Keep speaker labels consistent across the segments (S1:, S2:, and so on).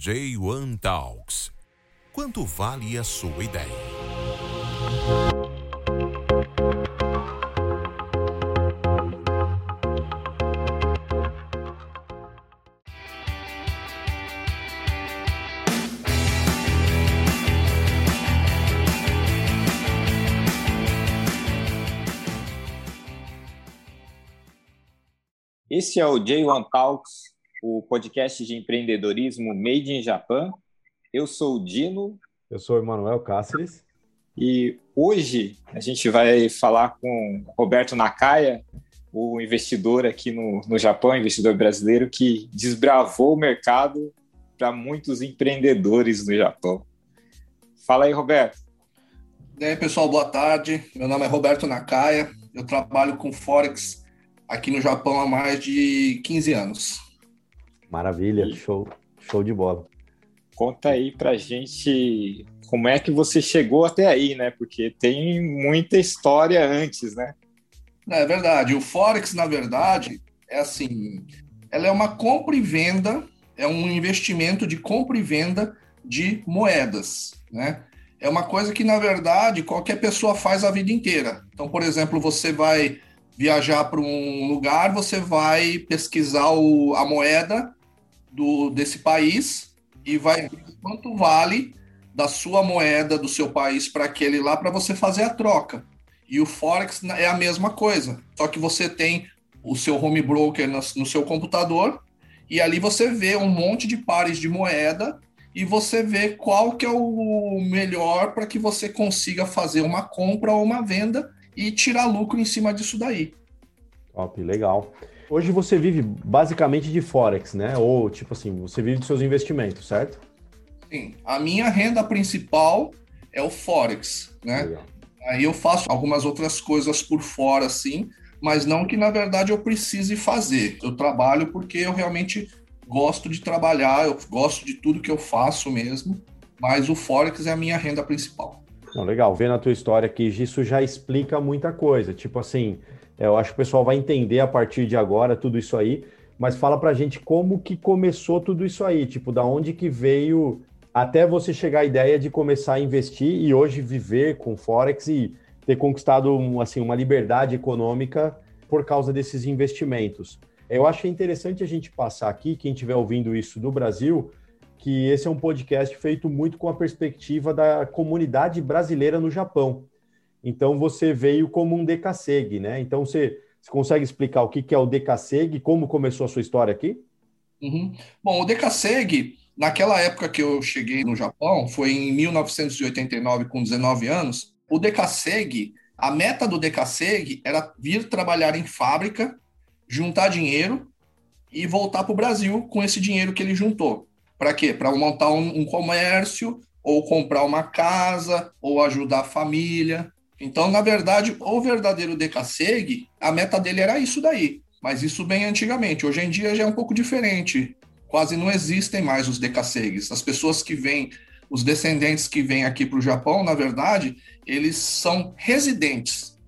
S1: J1 Talks. Quanto vale a sua ideia?
S2: Esse é o J1 Talks, o podcast de empreendedorismo Made in Japan. Eu sou o Dino.
S3: Eu sou o Emanuel Cáceres.
S2: E hoje a gente vai falar com Roberto Nakaya, o investidor aqui no, no Japão, investidor brasileiro, que desbravou o mercado para muitos empreendedores no Japão. Fala aí, Roberto.
S4: E aí, pessoal, boa tarde. Meu nome é Roberto Nakaya. Eu trabalho com Forex aqui no Japão há mais de 15 anos.
S3: Maravilha, e... show, show de bola.
S2: Conta aí pra gente como é que você chegou até aí, né? Porque tem muita história antes, né?
S4: É verdade. O Forex, na verdade, é assim: ela é uma compra e venda, é um investimento de compra e venda de moedas, né? É uma coisa que, na verdade, qualquer pessoa faz a vida inteira. Então, por exemplo, você vai viajar para um lugar, você vai pesquisar o, a moeda do, desse país e vai ver quanto vale da sua moeda do seu país para aquele lá para você fazer a troca. E o Forex é a mesma coisa, só que você tem o seu home broker no, seu computador e ali você vê um monte de pares de moeda e você vê qual que é o melhor para que você consiga fazer uma compra ou uma venda e tirar lucro em cima disso daí.
S3: Top, legal. Hoje você vive basicamente de Forex, né? Ou, tipo assim, você vive dos seus investimentos, certo?
S4: Sim. A minha renda principal é o Forex, né? Legal. Aí eu faço algumas outras coisas por fora, assim, mas não que na verdade eu precise fazer. Eu trabalho porque eu realmente gosto de trabalhar, eu gosto de tudo que eu faço mesmo, mas o Forex é a minha renda principal.
S3: Não, legal, vendo a tua história aqui, isso já explica muita coisa. Tipo assim, eu acho que o pessoal vai entender a partir de agora tudo isso aí, mas fala pra gente como que começou tudo isso aí, tipo, da onde que veio até você chegar à ideia de começar a investir e hoje viver com Forex e ter conquistado assim, uma liberdade econômica por causa desses investimentos. Eu acho interessante a gente passar aqui, quem estiver ouvindo isso do Brasil, que esse é um podcast feito muito com a perspectiva da comunidade brasileira no Japão. Então você veio como um decaseg, né? Então você, você consegue explicar o que, que é o decaseg, como começou a sua história aqui?
S4: Uhum. Bom, o decaseg, naquela época que eu cheguei no Japão, foi em 1989, com 19 anos. O decaseg, a meta do decaseg era vir trabalhar em fábrica, juntar dinheiro e voltar para o Brasil com esse dinheiro que ele juntou. Para quê? Para montar um, um, comércio, ou comprar uma casa, ou ajudar a família. Então, na verdade, o verdadeiro decaseg, a meta dele era isso daí. Mas isso bem antigamente. Hoje em dia já é um pouco diferente. Quase não existem mais os decasegues. As pessoas que vêm, os descendentes que vêm aqui para o Japão, na verdade, eles são residentes.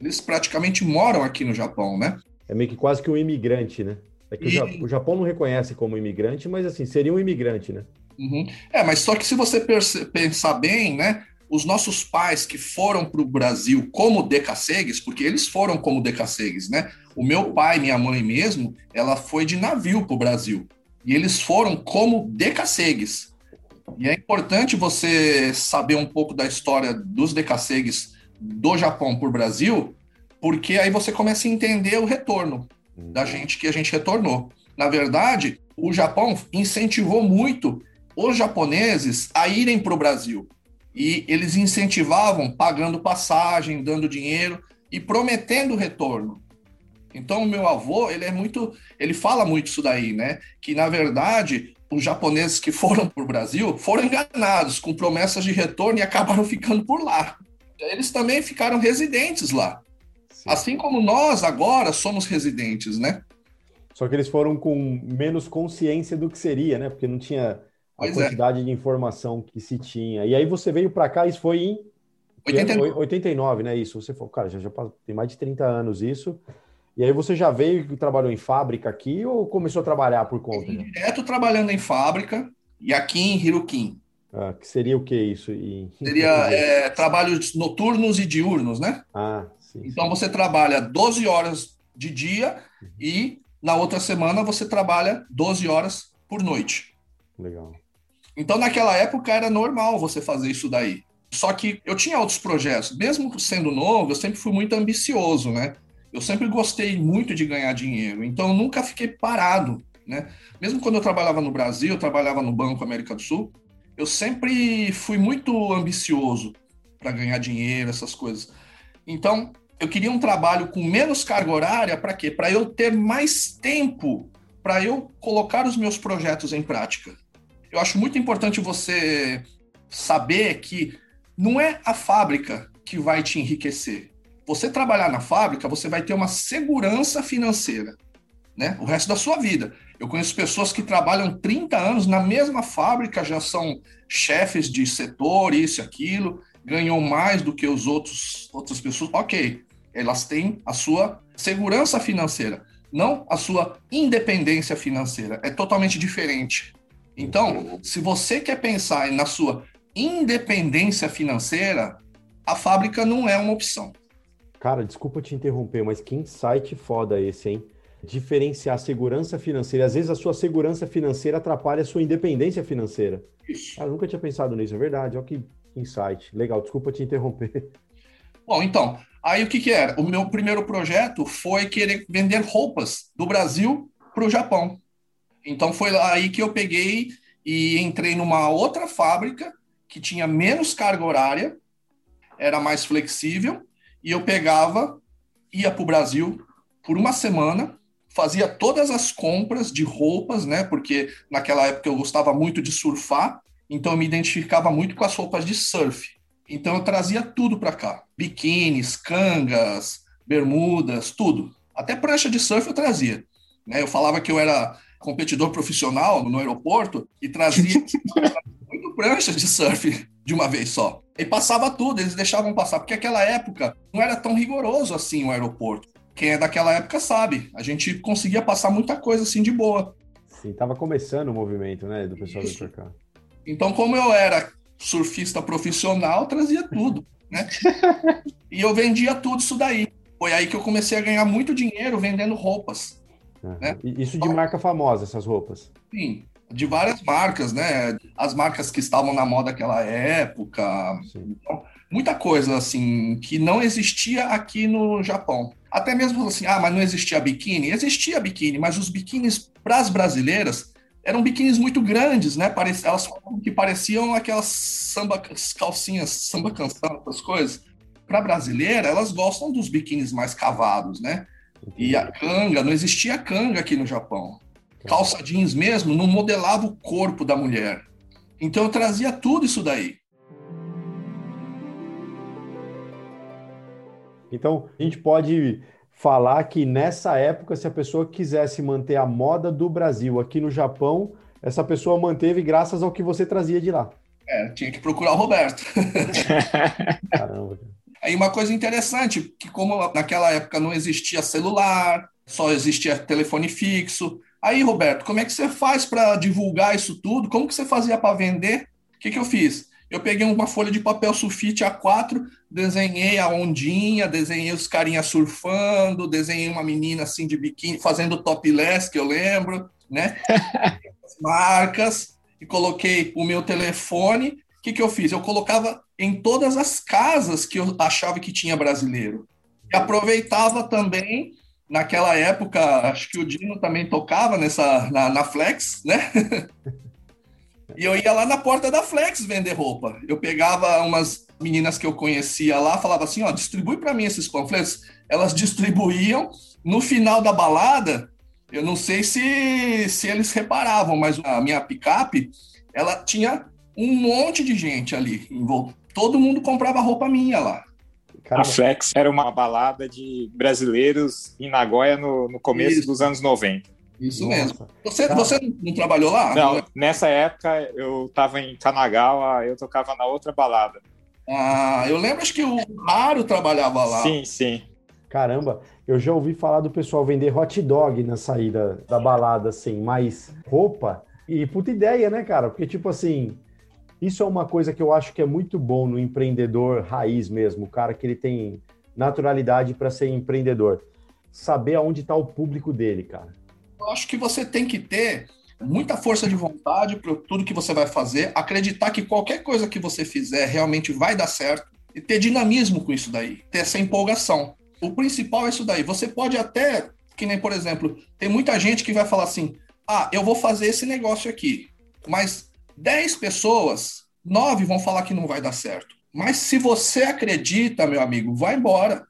S4: Eles praticamente moram aqui no Japão, né?
S3: É meio que quase que um imigrante, né? É que e... o Japão não reconhece como imigrante, mas assim, seria um imigrante, né?
S4: Uhum. É, mas só que se você pensar bem, né? Os nossos pais que foram para o Brasil como decassegues, porque eles foram como decassegues, né? O meu pai, minha mãe mesmo, ela foi de navio para o Brasil. E eles foram como decassegues. E é importante você saber um pouco da história dos decassegues do Japão para o Brasil, porque aí você começa a entender o retorno da gente que a gente retornou. Na verdade, o Japão incentivou muito os japoneses a irem para o Brasil e eles incentivavam pagando passagem, dando dinheiro e prometendo retorno. Então o meu avô, ele é muito, ele fala muito isso daí, né? Que na verdade os japoneses que foram para o Brasil foram enganados com promessas de retorno e acabaram ficando por lá. Eles também ficaram residentes lá. Sim. Assim como nós agora somos residentes, né?
S3: Só que eles foram com menos consciência do que seria, né? Porque não tinha a pois é. quantidade é. de informação que se tinha. E aí você veio para cá, isso foi em 89. 89, né? Isso. Você falou, cara, já, já tem mais de 30 anos isso. E aí você já veio e trabalhou em fábrica aqui ou começou a trabalhar por conta?
S4: Direto trabalhando em fábrica. e aqui em Hirokin.
S3: Ah, que seria o que isso? E...
S4: Seria é, trabalhos noturnos e diurnos, né?
S3: Ah, sim.
S4: Então
S3: sim.
S4: você trabalha 12 horas de dia e na outra semana você trabalha 12 horas por noite.
S3: Legal.
S4: Então naquela época era normal você fazer isso daí. Só que eu tinha outros projetos, mesmo sendo novo, eu sempre fui muito ambicioso, né? Eu sempre gostei muito de ganhar dinheiro, então eu nunca fiquei parado, né? Mesmo quando eu trabalhava no Brasil, eu trabalhava no Banco América do Sul, eu sempre fui muito ambicioso para ganhar dinheiro, essas coisas. Então, eu queria um trabalho com menos carga horária para quê? Para eu ter mais tempo para eu colocar os meus projetos em prática. Eu acho muito importante você saber que não é a fábrica que vai te enriquecer. Você trabalhar na fábrica, você vai ter uma segurança financeira, né? O resto da sua vida. Eu conheço pessoas que trabalham 30 anos na mesma fábrica, já são chefes de setor, isso e aquilo, ganham mais do que os outros outras pessoas. OK. Elas têm a sua segurança financeira, não a sua independência financeira. É totalmente diferente. Então, se você quer pensar na sua independência financeira, a fábrica não é uma opção.
S3: Cara, desculpa te interromper, mas que insight foda esse, hein? Diferenciar segurança financeira. Às vezes a sua segurança financeira atrapalha a sua independência financeira.
S4: Isso.
S3: Cara, eu nunca tinha pensado nisso, é verdade. Olha que insight. Legal, desculpa te interromper.
S4: Bom, então, aí o que, que era? O meu primeiro projeto foi querer vender roupas do Brasil para o Japão. Então foi aí que eu peguei e entrei numa outra fábrica que tinha menos carga horária, era mais flexível, e eu pegava, ia para o Brasil por uma semana, fazia todas as compras de roupas, né? Porque naquela época eu gostava muito de surfar, então eu me identificava muito com as roupas de surf. Então eu trazia tudo para cá: biquínis, cangas, bermudas, tudo. Até prancha de surf eu trazia. Né? Eu falava que eu era competidor profissional no aeroporto e trazia muito prancha de surf de uma vez só. E passava tudo, eles deixavam passar, porque aquela época não era tão rigoroso assim o aeroporto. Quem é daquela época sabe, a gente conseguia passar muita coisa assim de boa.
S3: Sim, tava começando o movimento, né, do pessoal vir pra cá.
S4: Então, como eu era surfista profissional, trazia tudo, né? e eu vendia tudo isso daí. Foi aí que eu comecei a ganhar muito dinheiro vendendo roupas.
S3: Uhum.
S4: Né?
S3: Isso de marca famosa, essas roupas?
S4: Sim, de várias marcas, né? As marcas que estavam na moda naquela época. Então, muita coisa, assim, que não existia aqui no Japão. Até mesmo assim, ah, mas não existia biquíni? Existia biquíni, mas os biquínis para as brasileiras eram biquínis muito grandes, né? Elas que pareciam aquelas samba, calcinhas, samba canção, essas coisas. Para brasileira, elas gostam dos biquínis mais cavados, né? E a canga, não existia canga aqui no Japão. Calça jeans mesmo não modelava o corpo da mulher. Então eu trazia tudo isso daí.
S3: Então a gente pode falar que nessa época, se a pessoa quisesse manter a moda do Brasil aqui no Japão, essa pessoa manteve graças ao que você trazia de lá.
S4: É, tinha que procurar o Roberto.
S3: Caramba.
S4: Aí uma coisa interessante, que como naquela época não existia celular, só existia telefone fixo. Aí, Roberto, como é que você faz para divulgar isso tudo? Como que você fazia para vender? O que, que eu fiz? Eu peguei uma folha de papel sulfite A4, desenhei a ondinha, desenhei os carinhas surfando, desenhei uma menina assim de biquíni fazendo topless, que eu lembro, né? As marcas, e coloquei o meu telefone. O que, que eu fiz? Eu colocava em todas as casas que eu achava que tinha brasileiro. E aproveitava também, naquela época, acho que o Dino também tocava nessa, na, na Flex, né? e eu ia lá na porta da Flex vender roupa. Eu pegava umas meninas que eu conhecia lá, falava assim, ó, distribui para mim esses panfletos. Elas distribuíam. No final da balada, eu não sei se, se eles reparavam, mas a minha picape, ela tinha um monte de gente ali. Todo mundo comprava roupa minha lá.
S2: Caramba. A Flex era uma balada de brasileiros em Nagoya no, no começo
S4: Isso.
S2: dos anos 90.
S4: Isso
S3: Nossa.
S4: mesmo. Você, você não trabalhou lá?
S2: Não, nessa época eu estava em Kanagawa, eu tocava na outra balada.
S4: Ah, eu lembro acho que o Raro trabalhava lá.
S2: Sim, sim.
S3: Caramba, eu já ouvi falar do pessoal vender hot dog na saída da balada, assim, mas roupa E puta ideia, né, cara? Porque, tipo assim, isso é uma coisa que eu acho que é muito bom no empreendedor raiz mesmo, o cara que ele tem naturalidade para ser empreendedor. Saber aonde está o público dele, cara.
S4: Eu acho que você tem que ter muita força de vontade para tudo que você vai fazer, acreditar que qualquer coisa que você fizer realmente vai dar certo e ter dinamismo com isso daí, ter essa empolgação. O principal é isso daí. Você pode até, que nem por exemplo, tem muita gente que vai falar assim: ah, eu vou fazer esse negócio aqui, mas 10 pessoas, 9 vão falar que não vai dar certo. Mas se você acredita, meu amigo, vai embora,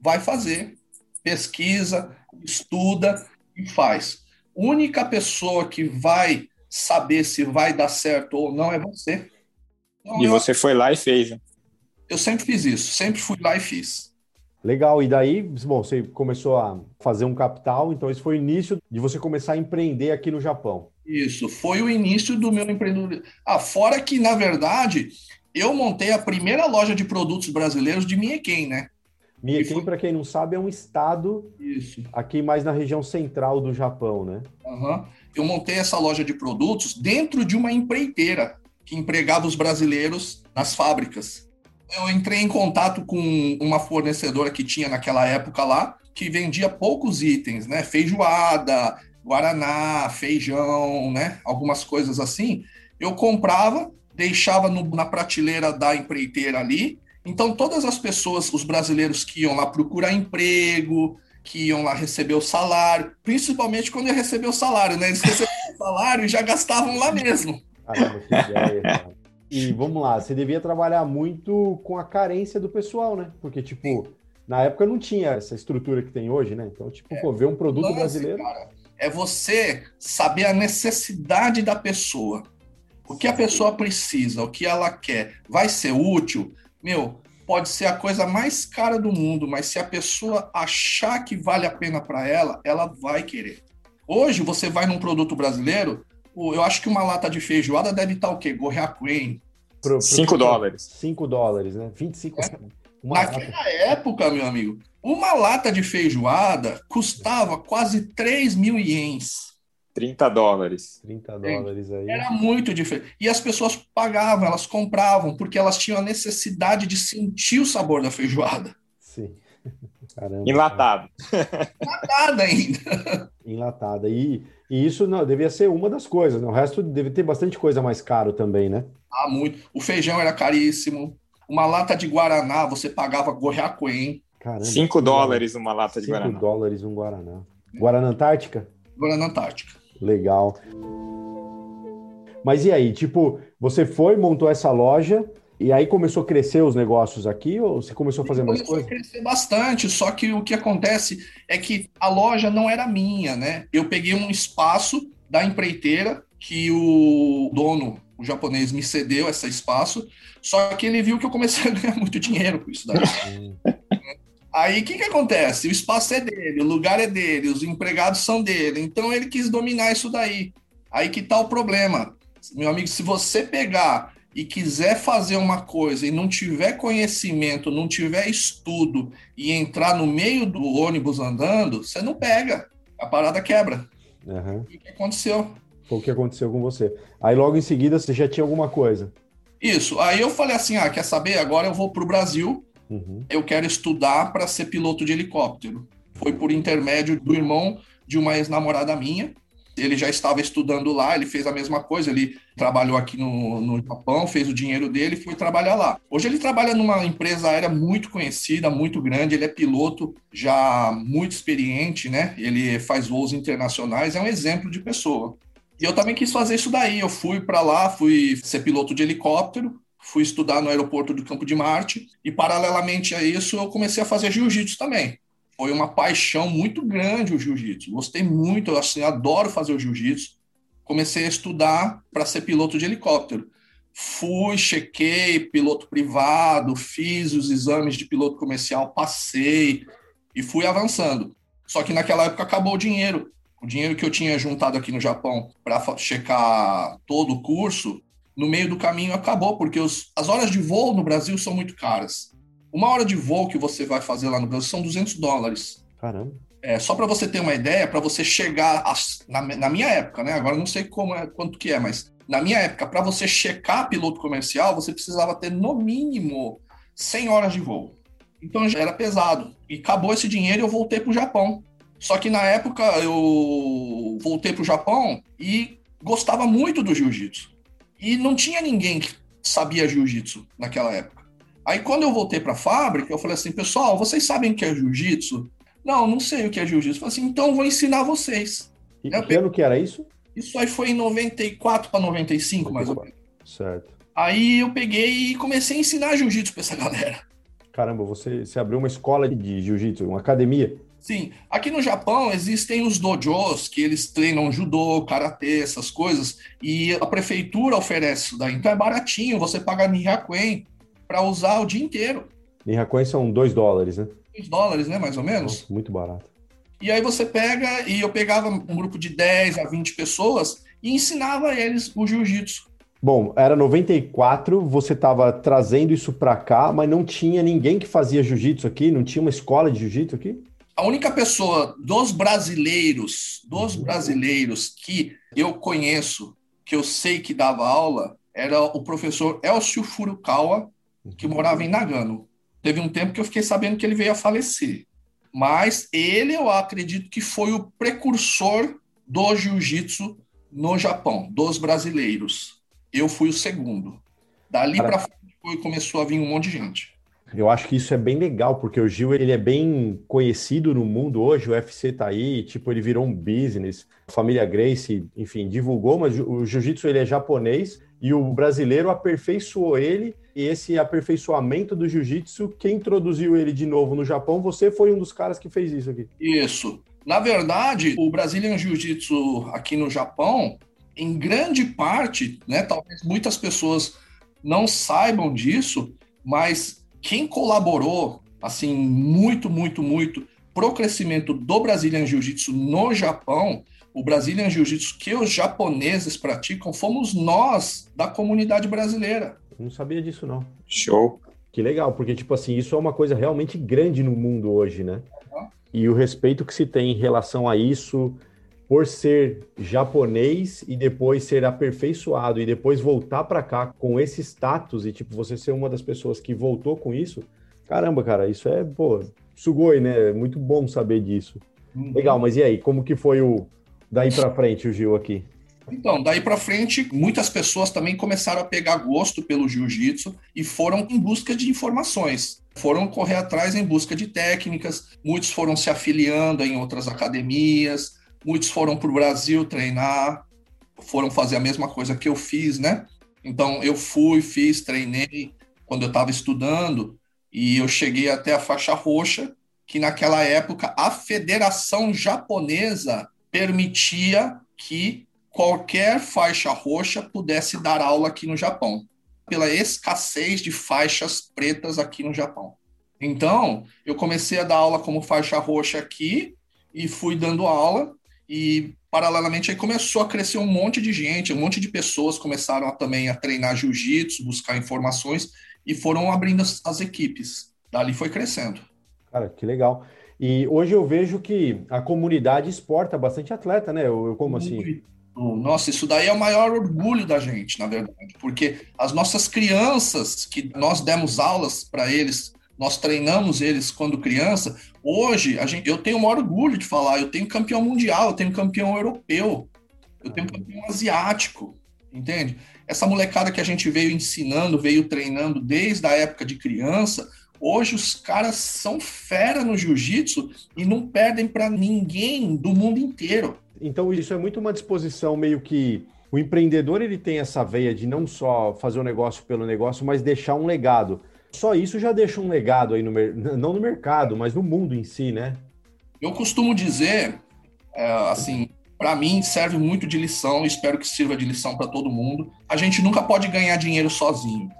S4: vai fazer, pesquisa, estuda e faz. Única pessoa que vai saber se vai dar certo ou não é você.
S2: Então, e eu, você foi lá e fez. Né?
S4: Eu sempre fiz isso, sempre fui lá e fiz.
S3: Legal, e daí, bom, você começou a fazer um capital, então esse foi o início de você começar a empreender aqui no Japão.
S4: Isso, foi o início do meu empreendedorismo. Ah, fora que, na verdade, eu montei a primeira loja de produtos brasileiros de Mieken, né?
S3: Mieken, foi... para quem não sabe, é um estado Isso. aqui mais na região central do Japão, né?
S4: Uhum. Eu montei essa loja de produtos dentro de uma empreiteira que empregava os brasileiros nas fábricas. Eu entrei em contato com uma fornecedora que tinha naquela época lá, que vendia poucos itens, né? Feijoada, guaraná, feijão, né? Algumas coisas assim. Eu comprava, deixava no, na prateleira da empreiteira ali. Então, todas as pessoas, os brasileiros que iam lá procurar emprego, que iam lá receber o salário, principalmente quando ia receber o salário, né? Eles recebiam o salário e já gastavam lá mesmo. Caramba, que
S3: ideia, cara. E vamos lá, você devia trabalhar muito com a carência do pessoal, né? Porque, tipo, Sim. na época não tinha essa estrutura que tem hoje, né? Então, tipo, é, pô, ver um produto lance, brasileiro. Cara,
S4: é você saber a necessidade da pessoa. O que a pessoa precisa, o que ela quer, vai ser útil? Meu, pode ser a coisa mais cara do mundo, mas se a pessoa achar que vale a pena para ela, ela vai querer. Hoje, você vai num produto brasileiro, eu acho que uma lata de feijoada deve estar o quê? Gorrea Queen.
S2: 5 dólares.
S3: 5 dólares, né? 25 é.
S4: Naquela lata. época, meu amigo, uma lata de feijoada custava quase 3 mil ienes.
S2: 30 dólares.
S3: 30 dólares aí.
S4: Era muito diferente. E as pessoas pagavam, elas compravam, porque elas tinham a necessidade de sentir o sabor da feijoada.
S3: Sim.
S2: Caramba, Enlatado.
S4: Enlatada ainda.
S3: Enlatada. E, e isso não, devia ser uma das coisas, né? O resto deve ter bastante coisa mais caro também, né?
S4: Ah, muito. O feijão era caríssimo. Uma lata de Guaraná, você pagava Gorriacoen.
S2: Caramba. 5 dólares uma lata de Guaraná. 5
S3: dólares um Guaraná. Guaraná Antártica?
S4: Guaraná Antártica.
S3: Legal. Mas e aí, tipo, você foi, montou essa loja, e aí começou a crescer os negócios aqui, ou você começou a fazer mais coisas?
S4: Começou a crescer bastante, só que o que acontece é que a loja não era minha, né? Eu peguei um espaço da empreiteira que o dono o japonês me cedeu esse espaço, só que ele viu que eu comecei a ganhar muito dinheiro com isso daí. Aí o que, que acontece? O espaço é dele, o lugar é dele, os empregados são dele, então ele quis dominar isso daí. Aí que tá o problema. Meu amigo, se você pegar e quiser fazer uma coisa e não tiver conhecimento, não tiver estudo e entrar no meio do ônibus andando, você não pega. A parada quebra. Uhum. O que aconteceu?
S3: Foi o que aconteceu com você. Aí logo em seguida você já tinha alguma coisa.
S4: Isso. Aí eu falei assim: ah, quer saber? Agora eu vou para o Brasil. Uhum. Eu quero estudar para ser piloto de helicóptero. Foi por intermédio do irmão de uma ex-namorada minha. Ele já estava estudando lá, ele fez a mesma coisa, ele trabalhou aqui no, no Japão, fez o dinheiro dele e foi trabalhar lá. Hoje ele trabalha numa empresa aérea muito conhecida, muito grande, ele é piloto já muito experiente, né? Ele faz voos internacionais, é um exemplo de pessoa. E eu também quis fazer isso daí. Eu fui para lá, fui ser piloto de helicóptero, fui estudar no aeroporto do Campo de Marte e paralelamente a isso eu comecei a fazer jiu-jitsu também. Foi uma paixão muito grande o jiu-jitsu. Gostei muito, assim, adoro fazer o jiu-jitsu. Comecei a estudar para ser piloto de helicóptero. Fui, chequei piloto privado, fiz os exames de piloto comercial, passei e fui avançando. Só que naquela época acabou o dinheiro o dinheiro que eu tinha juntado aqui no Japão para checar todo o curso, no meio do caminho acabou, porque os, as horas de voo no Brasil são muito caras. Uma hora de voo que você vai fazer lá no Brasil são 200 dólares.
S3: Caramba.
S4: É, só para você ter uma ideia, para você chegar a, na, na, minha época, né? Agora não sei como é, quanto que é, mas na minha época, para você checar piloto comercial, você precisava ter no mínimo 100 horas de voo. Então já era pesado. E acabou esse dinheiro e eu voltei para o Japão. Só que na época eu voltei para o Japão e gostava muito do jiu-jitsu. E não tinha ninguém que sabia jiu-jitsu naquela época. Aí quando eu voltei para a fábrica, eu falei assim, pessoal, vocês sabem o que é jiu-jitsu? Não, não sei o que é jiu-jitsu. Falei assim, então vou ensinar vocês.
S3: E que ano que era isso?
S4: Isso aí foi em 94 para 95, 94. mais ou menos.
S3: Certo.
S4: Aí eu peguei e comecei a ensinar jiu-jitsu para essa galera.
S3: Caramba, você, você abriu uma escola de jiu-jitsu, uma academia?
S4: Sim. Aqui no Japão existem os dojos, que eles treinam judô, karatê, essas coisas, e a prefeitura oferece isso daí. Então é baratinho, você paga Nihakuen para usar o dia inteiro.
S3: Nihakuen são dois dólares, né?
S4: 2 dólares, né, mais ou menos.
S3: Nossa, muito barato.
S4: E aí você pega, e eu pegava um grupo de 10 a 20 pessoas e ensinava eles o jiu-jitsu.
S3: Bom, era 94, você estava trazendo isso para cá, mas não tinha ninguém que fazia jiu-jitsu aqui? Não tinha uma escola de jiu-jitsu aqui?
S4: A única pessoa dos brasileiros, dos brasileiros que eu conheço, que eu sei que dava aula, era o professor Elcio Furukawa, que morava em Nagano. Teve um tempo que eu fiquei sabendo que ele veio a falecer. Mas ele, eu acredito que foi o precursor do jiu-jitsu no Japão, dos brasileiros. Eu fui o segundo. Dali para frente começou a vir um monte de gente.
S3: Eu acho que isso é bem legal, porque o Gil ele é bem conhecido no mundo hoje, o UFC tá aí, tipo, ele virou um business. A família Grace, enfim, divulgou, mas o jiu-jitsu ele é japonês e o brasileiro aperfeiçoou ele e esse aperfeiçoamento do jiu-jitsu, quem introduziu ele de novo no Japão, você foi um dos caras que fez isso aqui.
S4: Isso. Na verdade, o Brazilian Jiu-Jitsu aqui no Japão, em grande parte, né, talvez muitas pessoas não saibam disso, mas quem colaborou assim muito, muito, muito pro crescimento do Brazilian Jiu-Jitsu no Japão, o Brazilian Jiu-Jitsu que os japoneses praticam, fomos nós da comunidade brasileira.
S3: Não sabia disso, não.
S2: Show.
S3: Que legal, porque, tipo assim, isso é uma coisa realmente grande no mundo hoje, né? Uhum. E o respeito que se tem em relação a isso, por ser japonês e depois ser aperfeiçoado e depois voltar para cá com esse status e, tipo, você ser uma das pessoas que voltou com isso, caramba, cara, isso é, pô, sugoi, né? Muito bom saber disso. Uhum. Legal, mas e aí, como que foi o daí para frente o Gil aqui?
S4: Então, daí para frente, muitas pessoas também começaram a pegar gosto pelo jiu-jitsu e foram em busca de informações. Foram correr atrás em busca de técnicas, muitos foram se afiliando em outras academias, muitos foram para o Brasil treinar, foram fazer a mesma coisa que eu fiz, né? Então, eu fui, fiz, treinei quando eu estava estudando e eu cheguei até a faixa roxa, que naquela época a Federação Japonesa permitia que qualquer faixa roxa pudesse dar aula aqui no Japão, pela escassez de faixas pretas aqui no Japão. Então, eu comecei a dar aula como faixa roxa aqui e fui dando aula e paralelamente aí começou a crescer um monte de gente, um monte de pessoas começaram a, também a treinar jiu-jitsu, buscar informações e foram abrindo as, as equipes. Dali foi crescendo.
S3: Cara, que legal. E hoje eu vejo que a comunidade exporta bastante atleta, né? Eu, como assim?
S4: Nossa, isso daí é o maior orgulho da gente, na verdade, porque as nossas crianças, que nós demos aulas para eles, nós treinamos eles quando criança, hoje a gente, eu tenho o maior orgulho de falar, eu tenho campeão mundial, eu tenho campeão europeu, eu tenho campeão asiático, entende? Essa molecada que a gente veio ensinando, veio treinando desde a época de criança, hoje os caras são fera no jiu-jitsu e não perdem para ninguém do mundo inteiro.
S3: Então isso é muito uma disposição meio que o empreendedor ele tem essa veia de não só fazer o negócio pelo negócio, mas deixar um legado. Só isso já deixa um legado aí no não no mercado, mas no mundo em si, né?
S4: Eu costumo dizer, é, assim, para mim serve muito de lição, espero que sirva de lição para todo mundo. A gente nunca pode ganhar dinheiro sozinho.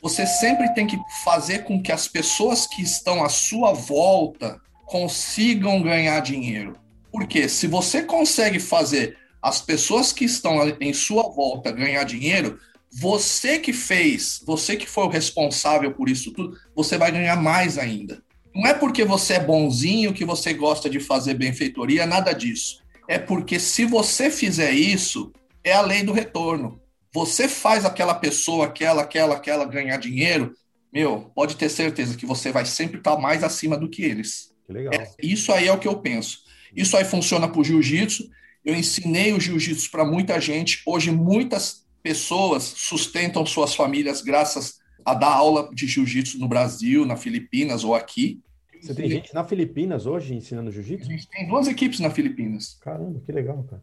S4: Você sempre tem que fazer com que as pessoas que estão à sua volta consigam ganhar dinheiro. Porque se você consegue fazer as pessoas que estão em sua volta ganhar dinheiro, você que fez, você que foi o responsável por isso tudo, você vai ganhar mais ainda. Não é porque você é bonzinho que você gosta de fazer benfeitoria, nada disso. É porque se você fizer isso, é a lei do retorno. Você faz aquela pessoa, aquela, aquela, aquela ganhar dinheiro, meu, pode ter certeza que você vai sempre estar mais acima do que eles.
S3: Que legal.
S4: É, isso aí é o que eu penso. Isso aí funciona para o jiu-jitsu. Eu ensinei o jiu-jitsu para muita gente. Hoje, muitas pessoas sustentam suas famílias graças a dar aula de jiu-jitsu no Brasil, na Filipinas ou aqui.
S3: Você tem gente na Filipinas hoje ensinando jiu-jitsu?
S4: A gente tem duas equipes na Filipinas.
S3: Caramba, que legal, cara.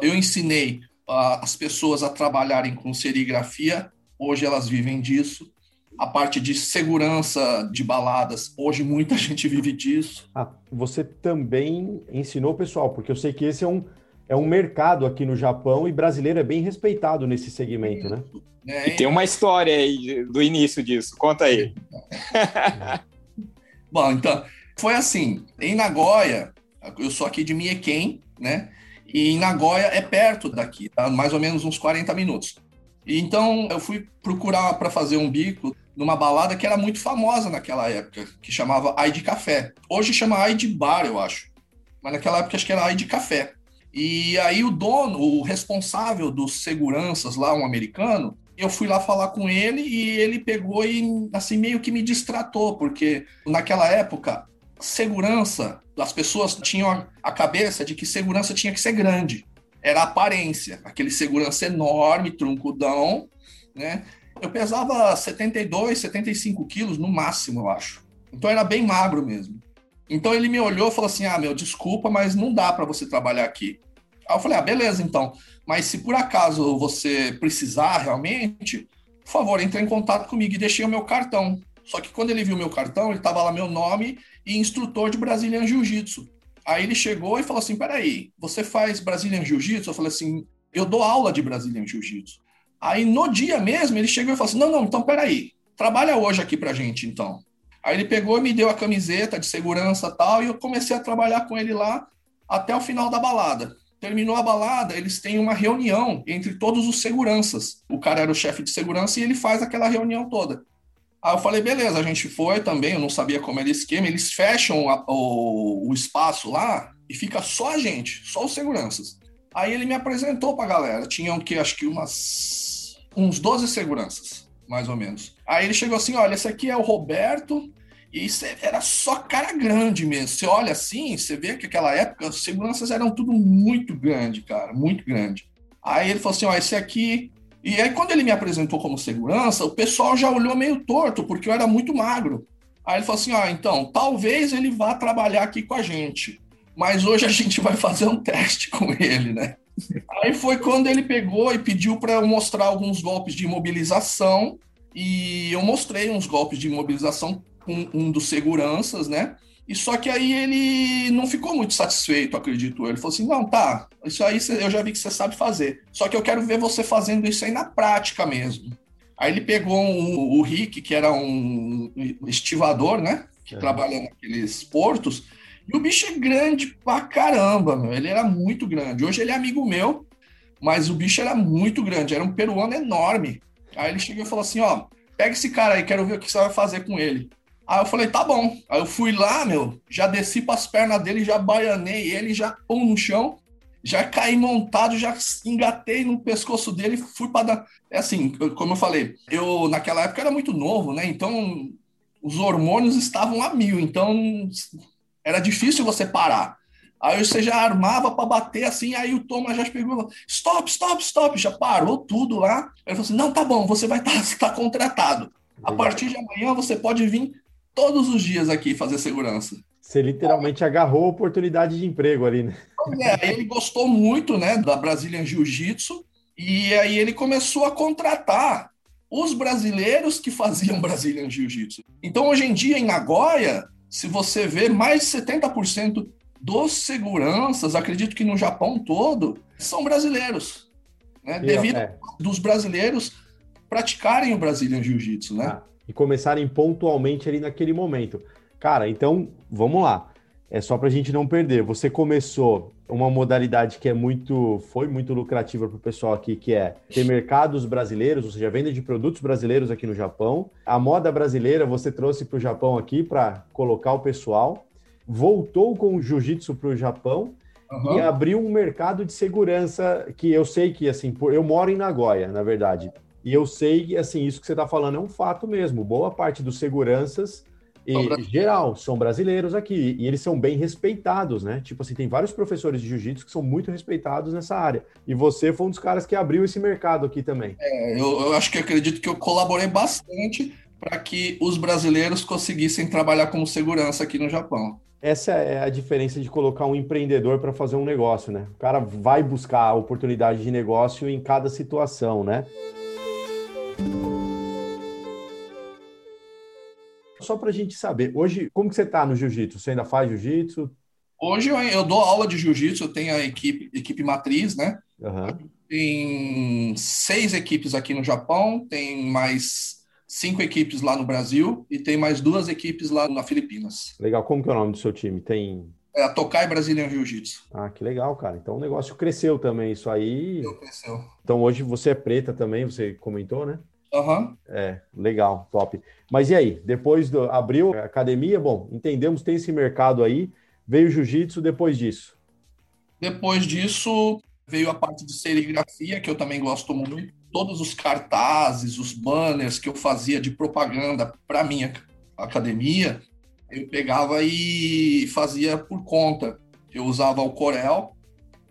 S4: Eu ensinei uh, as pessoas a trabalharem com serigrafia, hoje elas vivem disso. A parte de segurança de baladas, hoje muita gente vive disso.
S3: Ah, você também ensinou o pessoal, porque eu sei que esse é um, é um mercado aqui no Japão e brasileiro é bem respeitado nesse segmento, né?
S2: É, e tem uma história aí do início disso, conta aí.
S4: Bom, então, foi assim, em Nagoya, eu sou aqui de Mieken, né? E em Nagoya é perto daqui, tá? mais ou menos uns 40 minutos. E então eu fui procurar para fazer um bico numa balada que era muito famosa naquela época, que chamava Ai de Café. Hoje chama Ai de Bar, eu acho. Mas naquela época acho que era Ai de Café. E aí o dono, o responsável dos seguranças lá, um americano, eu fui lá falar com ele e ele pegou e assim meio que me distratou, porque naquela época segurança, as pessoas tinham a cabeça de que segurança tinha que ser grande. Era aparência, aquele segurança enorme, truncudão, né? Eu pesava 72, 75 quilos no máximo, eu acho. Então era bem magro mesmo. Então ele me olhou e falou assim: Ah, meu, desculpa, mas não dá para você trabalhar aqui. Aí eu falei: Ah, beleza, então. Mas se por acaso você precisar realmente, por favor, entre em contato comigo e deixei o meu cartão. Só que quando ele viu meu cartão, ele tava lá meu nome e instrutor de Brazilian Jiu-Jitsu. Aí ele chegou e falou assim: peraí, você faz Brazilian Jiu-Jitsu? Eu falei assim: eu dou aula de Brazilian Jiu-Jitsu. Aí no dia mesmo ele chegou e falou assim: não, não, então peraí, trabalha hoje aqui pra gente então. Aí ele pegou e me deu a camiseta de segurança tal, e eu comecei a trabalhar com ele lá até o final da balada. Terminou a balada, eles têm uma reunião entre todos os seguranças. O cara era o chefe de segurança e ele faz aquela reunião toda. Aí eu falei, beleza, a gente foi também, eu não sabia como era o esquema, eles fecham a, o, o espaço lá e fica só a gente, só os seguranças. Aí ele me apresentou pra galera, tinham que, acho que umas, uns 12 seguranças, mais ou menos. Aí ele chegou assim, olha, esse aqui é o Roberto, e isso era só cara grande mesmo. Você olha assim, você vê que aquela época as seguranças eram tudo muito grande, cara, muito grande. Aí ele falou assim, ó, esse aqui e aí, quando ele me apresentou como segurança, o pessoal já olhou meio torto, porque eu era muito magro. Aí ele falou assim: ah, então, talvez ele vá trabalhar aqui com a gente, mas hoje a gente vai fazer um teste com ele, né? Aí foi quando ele pegou e pediu para eu mostrar alguns golpes de imobilização, e eu mostrei uns golpes de imobilização com um dos seguranças, né? E só que aí ele não ficou muito satisfeito, acredito. Ele falou assim: não, tá, isso aí eu já vi que você sabe fazer. Só que eu quero ver você fazendo isso aí na prática mesmo. Aí ele pegou um, o Rick, que era um estivador, né? Que é. trabalha naqueles portos. E o bicho é grande pra caramba, meu. Ele era muito grande. Hoje ele é amigo meu, mas o bicho era muito grande. Era um peruano enorme. Aí ele chegou e falou assim: ó, pega esse cara aí, quero ver o que você vai fazer com ele. Aí eu falei, tá bom. Aí eu fui lá, meu, já desci para as pernas dele, já baianei ele, já pum no chão, já caí montado, já engatei no pescoço dele, fui para dar. É assim, como eu falei, eu naquela época era muito novo, né? Então os hormônios estavam a mil, então era difícil você parar. Aí você já armava para bater assim, aí o Thomas já pegou, stop, stop, stop, já parou tudo lá. Ele falou assim: não, tá bom, você vai estar tá, tá contratado. A partir de amanhã você pode vir todos os dias aqui fazer segurança.
S3: Você literalmente agarrou a oportunidade de emprego ali, né?
S4: É, ele gostou muito, né, da Brazilian Jiu-Jitsu e aí ele começou a contratar os brasileiros que faziam Brazilian Jiu-Jitsu. Então, hoje em dia, em Nagoya, se você vê, mais de 70% dos seguranças, acredito que no Japão todo, são brasileiros. Né? Devido é. dos brasileiros praticarem o Brazilian Jiu-Jitsu, né? Ah
S3: e começarem pontualmente ali naquele momento. Cara, então vamos lá. É só para a gente não perder. Você começou uma modalidade que é muito, foi muito lucrativa para o pessoal aqui, que é ter mercados brasileiros, ou seja, venda de produtos brasileiros aqui no Japão. A moda brasileira você trouxe para o Japão aqui para colocar o pessoal. Voltou com o jiu-jitsu para o Japão uhum. e abriu um mercado de segurança que eu sei que, assim, eu moro em Nagoya, na verdade. E eu sei que, assim, isso que você está falando é um fato mesmo. Boa parte dos seguranças e, geral, são brasileiros aqui, e eles são bem respeitados, né? Tipo assim, tem vários professores de jiu-jitsu que são muito respeitados nessa área. E você foi um dos caras que abriu esse mercado aqui também.
S4: É, eu, eu acho que eu acredito que eu colaborei bastante para que os brasileiros conseguissem trabalhar como segurança aqui no Japão.
S3: Essa é a diferença de colocar um empreendedor para fazer um negócio, né? O cara vai buscar a oportunidade de negócio em cada situação, né? Só para a gente saber, hoje, como que você está no jiu-jitsu? Você ainda faz jiu-jitsu?
S4: Hoje eu, eu, dou aula de jiu-jitsu, eu tenho a equipe, equipe matriz, né?
S3: Uhum.
S4: Tem seis equipes aqui no Japão, tem mais cinco equipes lá no Brasil e tem mais duas equipes lá na Filipinas.
S3: Legal, como que é o nome do seu time? Tem
S4: é a Tokai Brazilian Jiu-Jitsu.
S3: Ah, que legal, cara. Então o negócio cresceu também, isso aí.
S4: Cresceu.
S3: Então hoje você é preta também, você comentou, né?
S4: Uhum.
S3: É, legal, top. Mas e aí? Depois do abriu a academia, bom, entendemos, tem esse mercado aí. Veio o jiu-jitsu depois disso.
S4: Depois disso, veio a parte de serigrafia, que eu também gosto muito. Todos os cartazes, os banners que eu fazia de propaganda para minha academia, eu pegava e fazia por conta. Eu usava o Corel.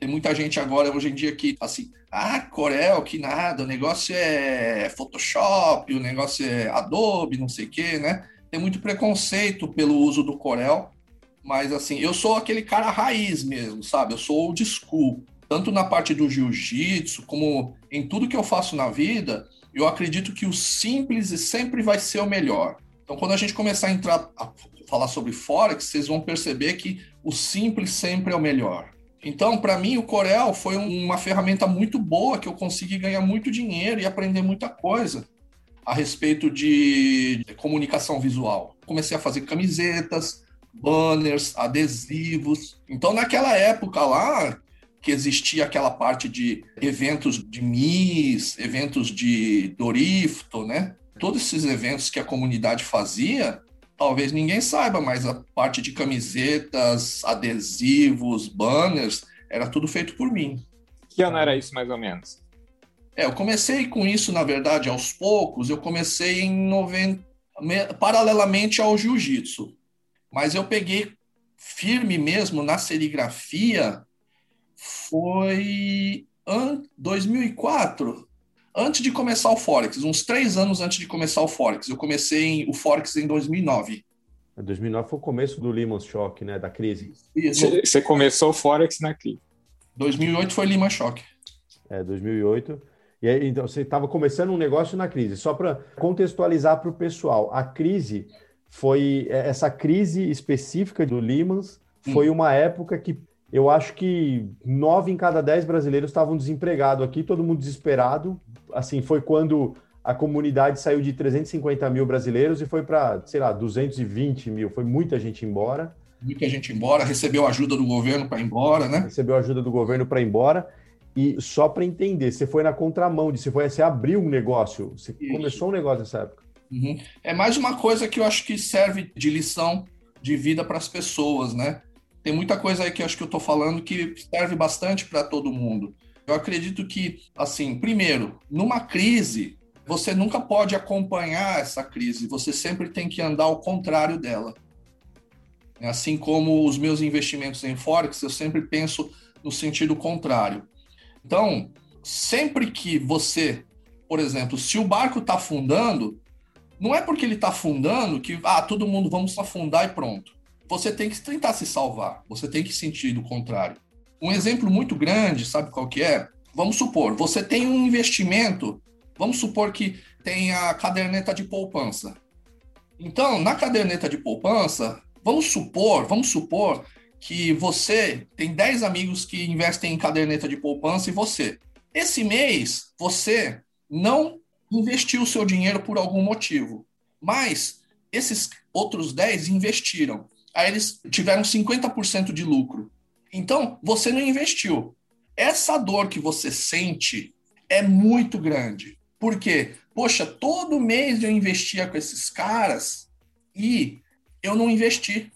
S4: Tem muita gente agora, hoje em dia, que, assim, ah, Corel, que nada, o negócio é Photoshop, o negócio é Adobe, não sei o quê, né? Tem muito preconceito pelo uso do Corel, mas assim, eu sou aquele cara raiz mesmo, sabe? Eu sou old school. Tanto na parte do jiu-jitsu, como em tudo que eu faço na vida, eu acredito que o simples sempre vai ser o melhor. Então, quando a gente começar a entrar a falar sobre Forex, vocês vão perceber que o simples sempre é o melhor. Então, para mim, o Corel foi uma ferramenta muito boa que eu consegui ganhar muito dinheiro e aprender muita coisa a respeito de comunicação visual. Comecei a fazer camisetas, banners, adesivos. Então, naquela época lá, que existia aquela parte de eventos de Miss, eventos de Dorifto, né? Todos esses eventos que a comunidade fazia, talvez ninguém saiba, mas a parte de camisetas, adesivos, banners, era tudo feito por mim.
S2: Que ano era isso, mais ou menos?
S4: É, eu comecei com isso, na verdade, aos poucos. Eu comecei em 90, paralelamente ao jiu-jitsu. Mas eu peguei firme mesmo na serigrafia foi 2004, antes de começar o Forex, uns três anos antes de começar o Forex. Eu comecei em, o Forex em 2009.
S3: 2009 foi o começo do Lehman Shock, né, da crise.
S2: Isso. Você começou o Forex na crise.
S4: 2008 foi Lehman Shock.
S3: É, 2008. E aí, então, você estava começando um negócio na crise. Só para contextualizar para o pessoal, a crise foi é, essa crise específica do Lehman foi hum. uma época que eu acho que nove em cada dez brasileiros estavam desempregados aqui, todo mundo desesperado. Assim, foi quando a comunidade saiu de 350 mil brasileiros e foi para, sei lá, 220 mil. Foi muita gente embora.
S4: Muita gente embora, recebeu ajuda do governo para ir embora, né?
S3: Recebeu ajuda do governo para ir embora. E só para entender, você foi na contramão de você foi, você abriu um negócio, você Isso. começou um negócio nessa época.
S4: Uhum. É mais uma coisa que eu acho que serve de lição de vida para as pessoas, né? tem muita coisa aí que acho que eu estou falando que serve bastante para todo mundo. Eu acredito que, assim, primeiro, numa crise, você nunca pode acompanhar essa crise, você sempre tem que andar ao contrário dela. Assim como os meus investimentos em Forex, eu sempre penso no sentido contrário. Então, sempre que você, por exemplo, se o barco está afundando, não é porque ele está afundando que, ah, todo mundo vamos afundar e pronto você tem que tentar se salvar, você tem que sentir do contrário. Um exemplo muito grande, sabe qual que é? Vamos supor, você tem um investimento, vamos supor que tem a caderneta de poupança. Então, na caderneta de poupança, vamos supor, vamos supor que você tem 10 amigos que investem em caderneta de poupança e você. Esse mês, você não investiu o seu dinheiro por algum motivo, mas esses outros 10 investiram. Aí eles tiveram 50% de lucro. Então, você não investiu. Essa dor que você sente é muito grande. Por quê? Poxa, todo mês eu investia com esses caras e eu não investi.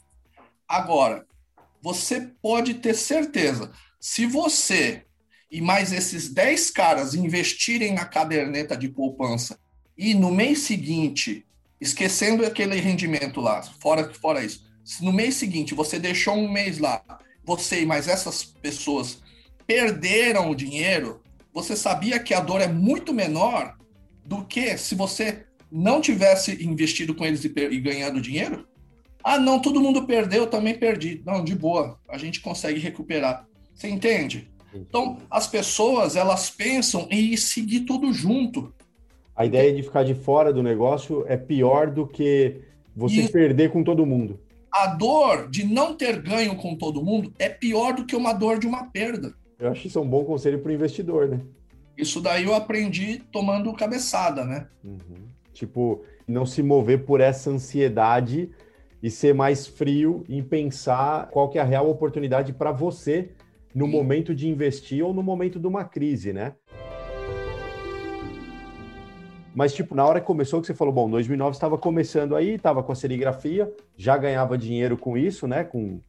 S4: Agora, você pode ter certeza, se você e mais esses 10 caras investirem na caderneta de poupança e no mês seguinte, esquecendo aquele rendimento lá, fora, fora isso, se no mês seguinte você deixou um mês lá, você e mais essas pessoas perderam o dinheiro, você sabia que a dor é muito menor do que se você não tivesse investido com eles e, e ganhado dinheiro? Ah, não, todo mundo perdeu, eu também perdi. Não, de boa, a gente consegue recuperar. Você entende? Então, as pessoas, elas pensam em seguir tudo junto.
S3: A ideia de ficar de fora do negócio é pior do que você e perder com todo mundo.
S4: A dor de não ter ganho com todo mundo é pior do que uma dor de uma perda.
S3: Eu acho que isso é um bom conselho para o investidor, né?
S4: Isso daí eu aprendi tomando cabeçada, né?
S3: Uhum. Tipo, não se mover por essa ansiedade e ser mais frio em pensar qual que é a real oportunidade para você no Sim. momento de investir ou no momento de uma crise, né? Mas, tipo, na hora que começou, que você falou, bom, 2009 estava começando aí, estava com a serigrafia, já ganhava dinheiro com isso, né? Com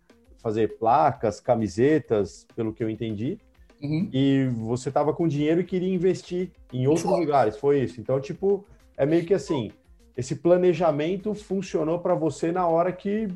S3: fazer placas, camisetas, pelo que eu entendi. Uhum. E você estava com dinheiro e queria investir em outros foi. lugares, foi isso. Então, tipo, é meio que assim, esse planejamento funcionou para você na hora que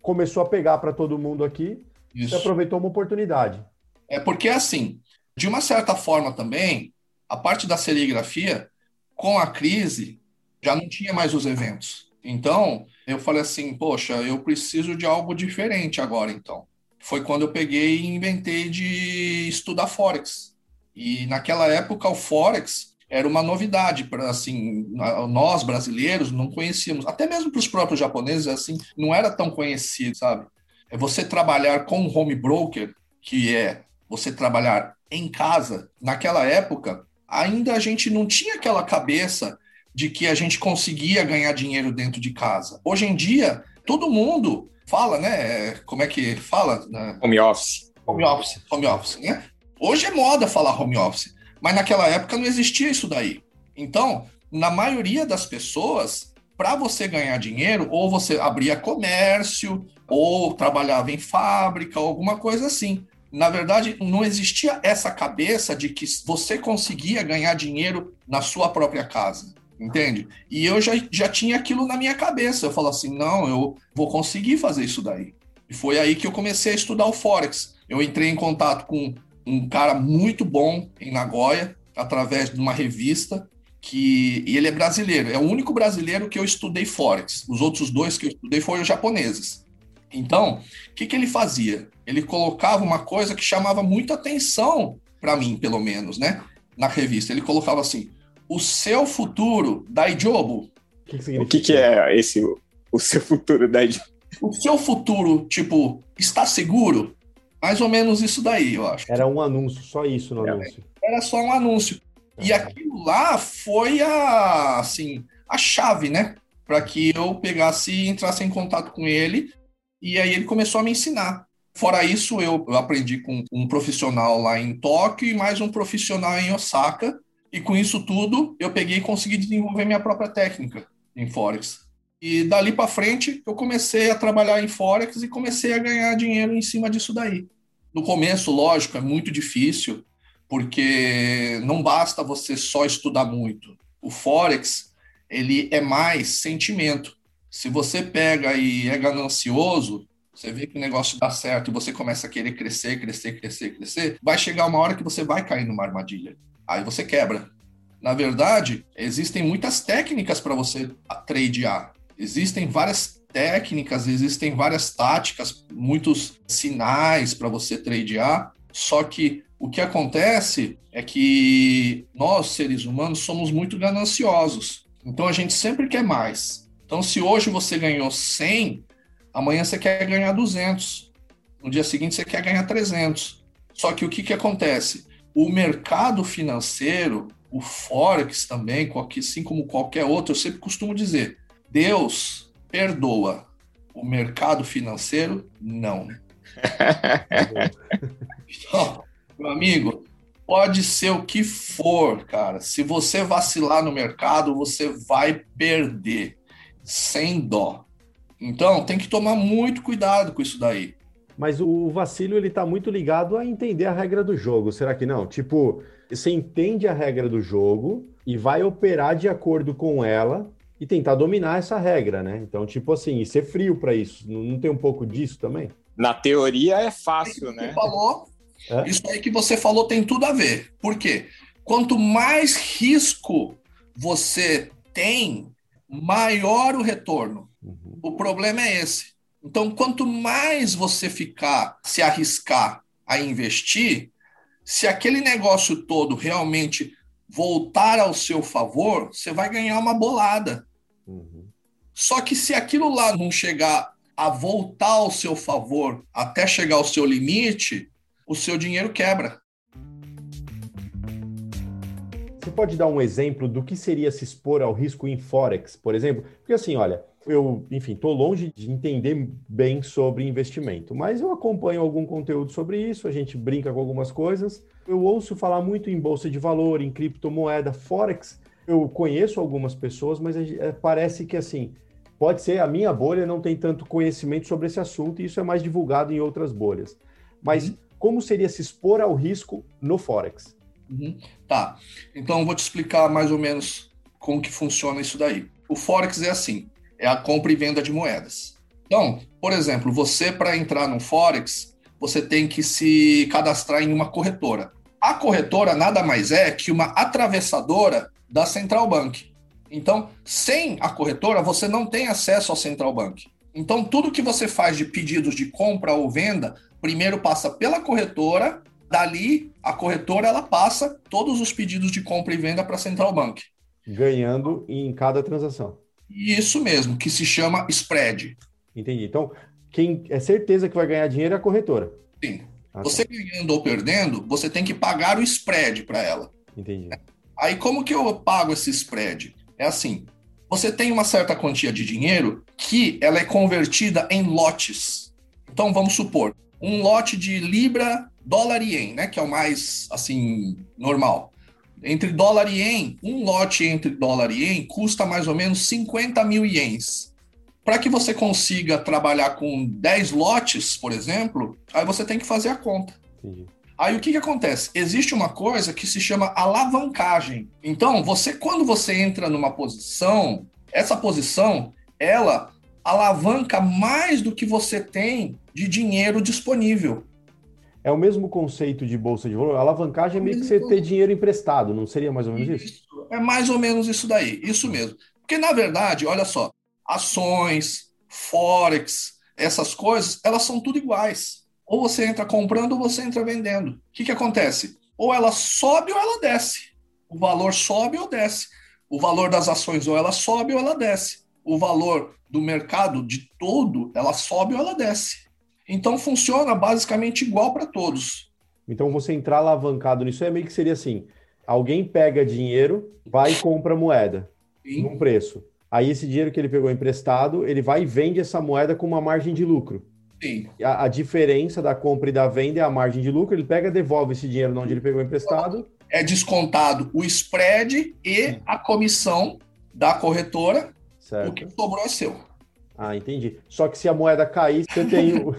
S3: começou a pegar para todo mundo aqui isso. Você aproveitou uma oportunidade.
S4: É porque, assim, de uma certa forma também, a parte da serigrafia, com a crise, já não tinha mais os eventos. Então, eu falei assim, poxa, eu preciso de algo diferente agora, então. Foi quando eu peguei e inventei de estudar Forex. E naquela época, o Forex era uma novidade para assim nós brasileiros não conhecíamos até mesmo para os próprios japoneses assim não era tão conhecido sabe é você trabalhar com um home broker, que é você trabalhar em casa. Naquela época, ainda a gente não tinha aquela cabeça de que a gente conseguia ganhar dinheiro dentro de casa. Hoje em dia, todo mundo fala, né? Como é que fala?
S2: Home office.
S4: Home office, home office, né? Hoje é moda falar home office, mas naquela época não existia isso daí. Então, na maioria das pessoas, para você ganhar dinheiro, ou você abria comércio, ou trabalhava em fábrica, alguma coisa assim. Na verdade, não existia essa cabeça de que você conseguia ganhar dinheiro na sua própria casa, entende? E eu já, já tinha aquilo na minha cabeça. Eu falo assim: não, eu vou conseguir fazer isso daí. E foi aí que eu comecei a estudar o Forex. Eu entrei em contato com um cara muito bom em Nagoya, através de uma revista, que e ele é brasileiro. É o único brasileiro que eu estudei Forex. Os outros dois que eu estudei foram japoneses. Então, o que, que ele fazia? Ele colocava uma coisa que chamava muita atenção para mim, pelo menos, né? Na revista. Ele colocava assim: o seu futuro Daijobu.
S2: O que, o que, que é esse o seu futuro Daijobu?
S4: O seu futuro, tipo, está seguro? Mais ou menos isso daí, eu acho.
S3: Era um anúncio, só isso no anúncio.
S4: Era só um anúncio. E aquilo lá foi a, assim, a chave, né? Para que eu pegasse e entrasse em contato com ele e aí ele começou a me ensinar. Fora isso, eu, aprendi com um profissional lá em Tóquio e mais um profissional em Osaka. E com isso tudo, eu peguei e consegui desenvolver minha própria técnica em Forex. E dali para frente, eu comecei a trabalhar em Forex e comecei a ganhar dinheiro em cima disso daí. No começo, lógico, é muito difícil, porque não basta você só estudar muito. O Forex, ele é mais sentimento. Se você pega e é ganancioso, você vê que o negócio dá certo e você começa a querer crescer, crescer, crescer, crescer, vai chegar uma hora que você vai cair numa armadilha. Aí você quebra. Na verdade, existem muitas técnicas para você tradear. Existem várias técnicas, existem várias táticas, muitos sinais para você tradear. Só que o que acontece é que nós, seres humanos, somos muito gananciosos. Então a gente sempre quer mais. Então, se hoje você ganhou 100, amanhã você quer ganhar 200. No dia seguinte você quer ganhar 300. Só que o que, que acontece? O mercado financeiro, o Forex também, assim como qualquer outro, eu sempre costumo dizer: Deus perdoa, o mercado financeiro não. então, meu amigo, pode ser o que for, cara. Se você vacilar no mercado, você vai perder sem dó. Então, tem que tomar muito cuidado com isso daí.
S3: Mas o vacilo ele está muito ligado a entender a regra do jogo, será que não? Tipo, você entende a regra do jogo e vai operar de acordo com ela e tentar dominar essa regra, né? Então, tipo assim, e ser frio para isso. Não, não, tem um pouco disso também?
S2: Na teoria é fácil, né?
S4: Falou, é? Isso aí que você falou tem tudo a ver. Por quê? Quanto mais risco você tem, maior o retorno. Uhum. O problema é esse. Então, quanto mais você ficar, se arriscar a investir, se aquele negócio todo realmente voltar ao seu favor, você vai ganhar uma bolada. Uhum. Só que se aquilo lá não chegar a voltar ao seu favor até chegar ao seu limite, o seu dinheiro quebra.
S3: Pode dar um exemplo do que seria se expor ao risco em Forex, por exemplo? Porque assim, olha, eu, enfim, estou longe de entender bem sobre investimento, mas eu acompanho algum conteúdo sobre isso, a gente brinca com algumas coisas. Eu ouço falar muito em bolsa de valor, em criptomoeda, Forex. Eu conheço algumas pessoas, mas é, parece que assim, pode ser a minha bolha não tem tanto conhecimento sobre esse assunto e isso é mais divulgado em outras bolhas. Mas uhum. como seria se expor ao risco no Forex?
S4: Uhum. Tá. Então vou te explicar mais ou menos como que funciona isso daí. O Forex é assim é a compra e venda de moedas. Então, por exemplo, você para entrar no Forex, você tem que se cadastrar em uma corretora. A corretora nada mais é que uma atravessadora da Central Bank. Então, sem a corretora, você não tem acesso ao Central Bank. Então, tudo que você faz de pedidos de compra ou venda, primeiro passa pela corretora, dali a corretora ela passa todos os pedidos de compra e venda para a Central Bank.
S3: Ganhando em cada transação.
S4: Isso mesmo, que se chama spread.
S3: Entendi. Então, quem é certeza que vai ganhar dinheiro é a corretora.
S4: Sim. Ah, tá. você tá. ganhando ou perdendo, você tem que pagar o spread para ela.
S3: Entendi.
S4: Aí, como que eu pago esse spread? É assim: você tem uma certa quantia de dinheiro que ela é convertida em lotes. Então, vamos supor, um lote de libra, dólar e ien, né? Que é o mais, assim, normal. Entre dólar e ien, um lote entre dólar e ien custa mais ou menos 50 mil ienes. Para que você consiga trabalhar com 10 lotes, por exemplo, aí você tem que fazer a conta. Entendi. Aí o que, que acontece? Existe uma coisa que se chama alavancagem. Então, você quando você entra numa posição, essa posição, ela alavanca mais do que você tem de dinheiro disponível.
S3: É o mesmo conceito de bolsa de valor. A alavancagem é meio que você ter dinheiro emprestado, não seria mais ou menos isso? isso?
S4: É mais ou menos isso daí, isso mesmo. Porque, na verdade, olha só, ações, forex, essas coisas, elas são tudo iguais. Ou você entra comprando ou você entra vendendo. O que, que acontece? Ou ela sobe ou ela desce. O valor sobe ou desce. O valor das ações ou ela sobe ou ela desce. O valor do mercado de todo, ela sobe ou ela desce. Então funciona basicamente igual para todos.
S3: Então você entrar alavancado nisso é meio que seria assim: alguém pega dinheiro, vai e compra moeda Sim. num preço. Aí esse dinheiro que ele pegou emprestado, ele vai e vende essa moeda com uma margem de lucro.
S4: Sim.
S3: A, a diferença da compra e da venda é a margem de lucro. Ele pega, devolve esse dinheiro onde ele pegou emprestado.
S4: É descontado o spread e a comissão da corretora. Certo. O que sobrou é seu.
S3: Ah, entendi. Só que se a moeda cair, você tem o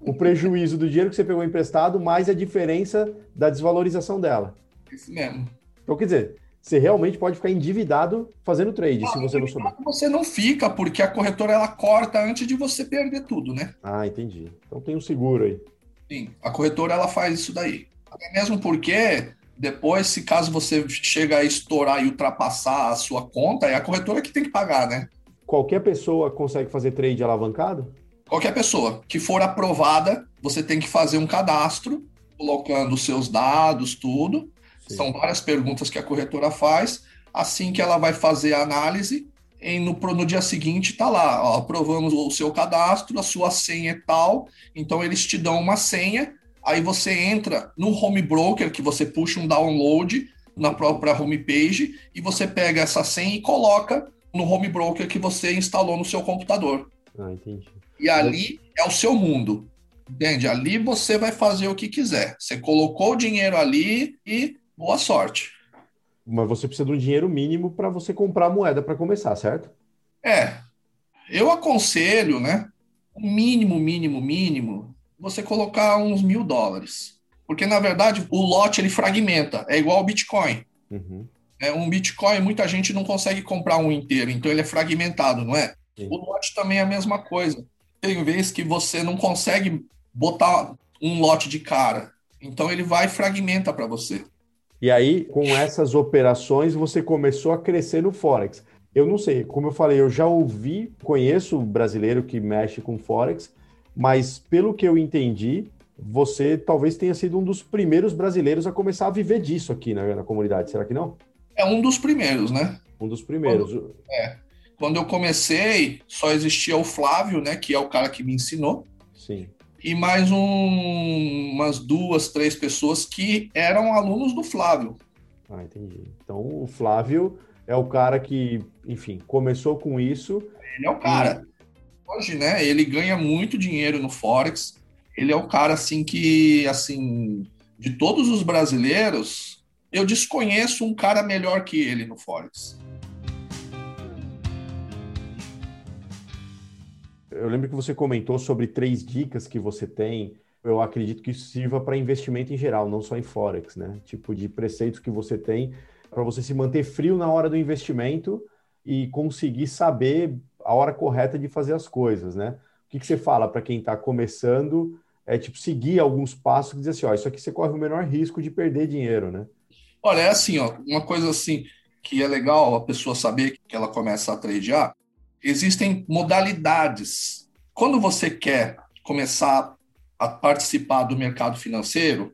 S3: o prejuízo do dinheiro que você pegou emprestado mais a diferença da desvalorização dela.
S4: Isso mesmo.
S3: Então, quer dizer, você realmente pode ficar endividado fazendo trade, se você não souber.
S4: Você não fica, porque a corretora ela corta antes de você perder tudo, né?
S3: Ah, entendi. Então tem um seguro aí.
S4: Sim, a corretora ela faz isso daí. Até mesmo porque depois, se caso você chega a estourar e ultrapassar a sua conta, é a corretora que tem que pagar, né?
S3: Qualquer pessoa consegue fazer trade alavancado?
S4: Qualquer pessoa que for aprovada, você tem que fazer um cadastro, colocando os seus dados, tudo. Sim. São várias perguntas que a corretora faz. Assim que ela vai fazer a análise, e no, no dia seguinte está lá, ó, aprovamos o seu cadastro, a sua senha é tal, então eles te dão uma senha, aí você entra no home broker, que você puxa um download na própria homepage, e você pega essa senha e coloca no home broker que você instalou no seu computador.
S3: Ah, entendi.
S4: E ali é o seu mundo. Entende? Ali você vai fazer o que quiser. Você colocou o dinheiro ali e boa sorte.
S3: Mas você precisa de um dinheiro mínimo para você comprar moeda para começar, certo?
S4: É. Eu aconselho, né? O mínimo, mínimo, mínimo, você colocar uns mil dólares. Porque, na verdade, o lote ele fragmenta. É igual ao Bitcoin. Uhum. É, um Bitcoin, muita gente não consegue comprar um inteiro, então ele é fragmentado, não é? Sim. O lote também é a mesma coisa. Tem vezes que você não consegue botar um lote de cara. Então ele vai e fragmenta para você.
S3: E aí, com essas operações, você começou a crescer no Forex. Eu não sei, como eu falei, eu já ouvi, conheço o brasileiro que mexe com Forex, mas pelo que eu entendi, você talvez tenha sido um dos primeiros brasileiros a começar a viver disso aqui na, na comunidade, será que não?
S4: É um dos primeiros, né?
S3: Um dos primeiros.
S4: É. Quando eu comecei, só existia o Flávio, né? Que é o cara que me ensinou.
S3: Sim.
S4: E mais um, umas duas, três pessoas que eram alunos do Flávio.
S3: Ah, entendi. Então o Flávio é o cara que, enfim, começou com isso.
S4: Ele é o cara. E... Hoje, né? Ele ganha muito dinheiro no Forex. Ele é o cara, assim, que, assim, de todos os brasileiros, eu desconheço um cara melhor que ele no Forex.
S3: Eu lembro que você comentou sobre três dicas que você tem. Eu acredito que isso sirva para investimento em geral, não só em Forex, né? Tipo de preceitos que você tem para você se manter frio na hora do investimento e conseguir saber a hora correta de fazer as coisas, né? O que, que você fala para quem está começando? É tipo seguir alguns passos e dizer assim, ó, isso aqui você corre o menor risco de perder dinheiro, né?
S4: Olha, é assim, ó, uma coisa assim que é legal a pessoa saber que ela começa a tradear, existem modalidades. Quando você quer começar a participar do mercado financeiro,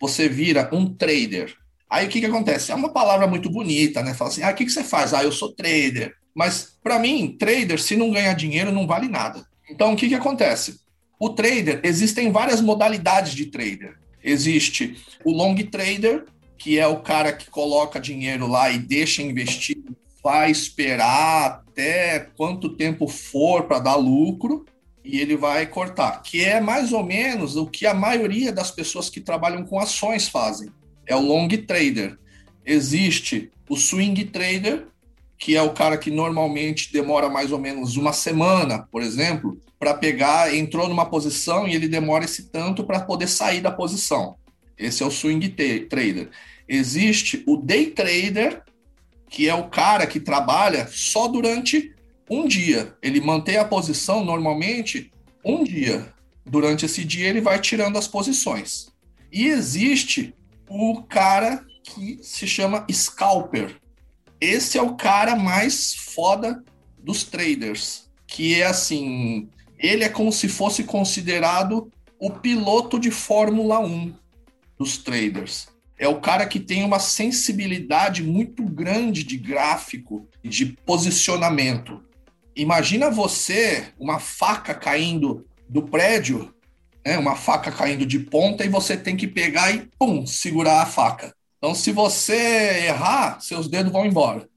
S4: você vira um trader. Aí o que, que acontece? É uma palavra muito bonita, né? Fala assim, ah, o que, que você faz? Ah, eu sou trader. Mas, para mim, trader, se não ganhar dinheiro, não vale nada. Então, o que, que acontece? O trader, existem várias modalidades de trader. Existe o long trader, que é o cara que coloca dinheiro lá e deixa investir, vai esperar até quanto tempo for para dar lucro e ele vai cortar, que é mais ou menos o que a maioria das pessoas que trabalham com ações fazem. É o long trader. Existe o swing trader, que é o cara que normalmente demora mais ou menos uma semana, por exemplo, para pegar, entrou numa posição e ele demora esse tanto para poder sair da posição. Esse é o swing trader. Existe o day trader, que é o cara que trabalha só durante um dia. Ele mantém a posição normalmente um dia. Durante esse dia ele vai tirando as posições. E existe o cara que se chama scalper. Esse é o cara mais foda dos traders, que é assim, ele é como se fosse considerado o piloto de Fórmula 1 dos traders é o cara que tem uma sensibilidade muito grande de gráfico, de posicionamento. Imagina você, uma faca caindo do prédio, né, uma faca caindo de ponta, e você tem que pegar e, pum, segurar a faca. Então, se você errar, seus dedos vão embora.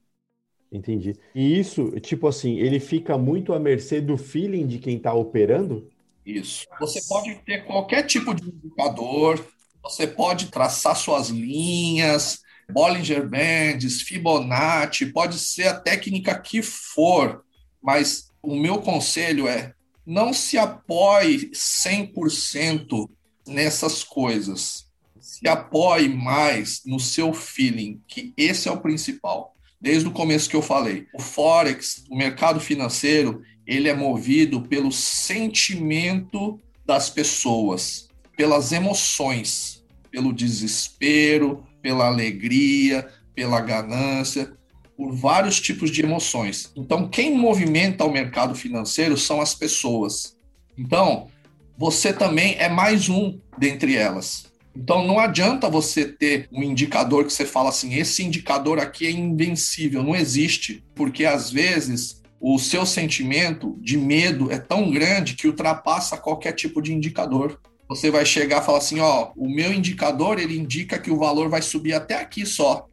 S3: Entendi. E isso, tipo assim, ele fica muito à mercê do feeling de quem está operando?
S4: Isso. Você pode ter qualquer tipo de indicador, você pode traçar suas linhas, Bollinger Bands, Fibonacci, pode ser a técnica que for, mas o meu conselho é não se apoie 100% nessas coisas. Se apoie mais no seu feeling, que esse é o principal. Desde o começo que eu falei, o forex, o mercado financeiro, ele é movido pelo sentimento das pessoas, pelas emoções pelo desespero, pela alegria, pela ganância, por vários tipos de emoções. Então, quem movimenta o mercado financeiro são as pessoas. Então, você também é mais um dentre elas. Então, não adianta você ter um indicador que você fala assim: esse indicador aqui é invencível. Não existe, porque às vezes o seu sentimento de medo é tão grande que ultrapassa qualquer tipo de indicador você vai chegar e falar assim, ó, o meu indicador ele indica que o valor vai subir até aqui só,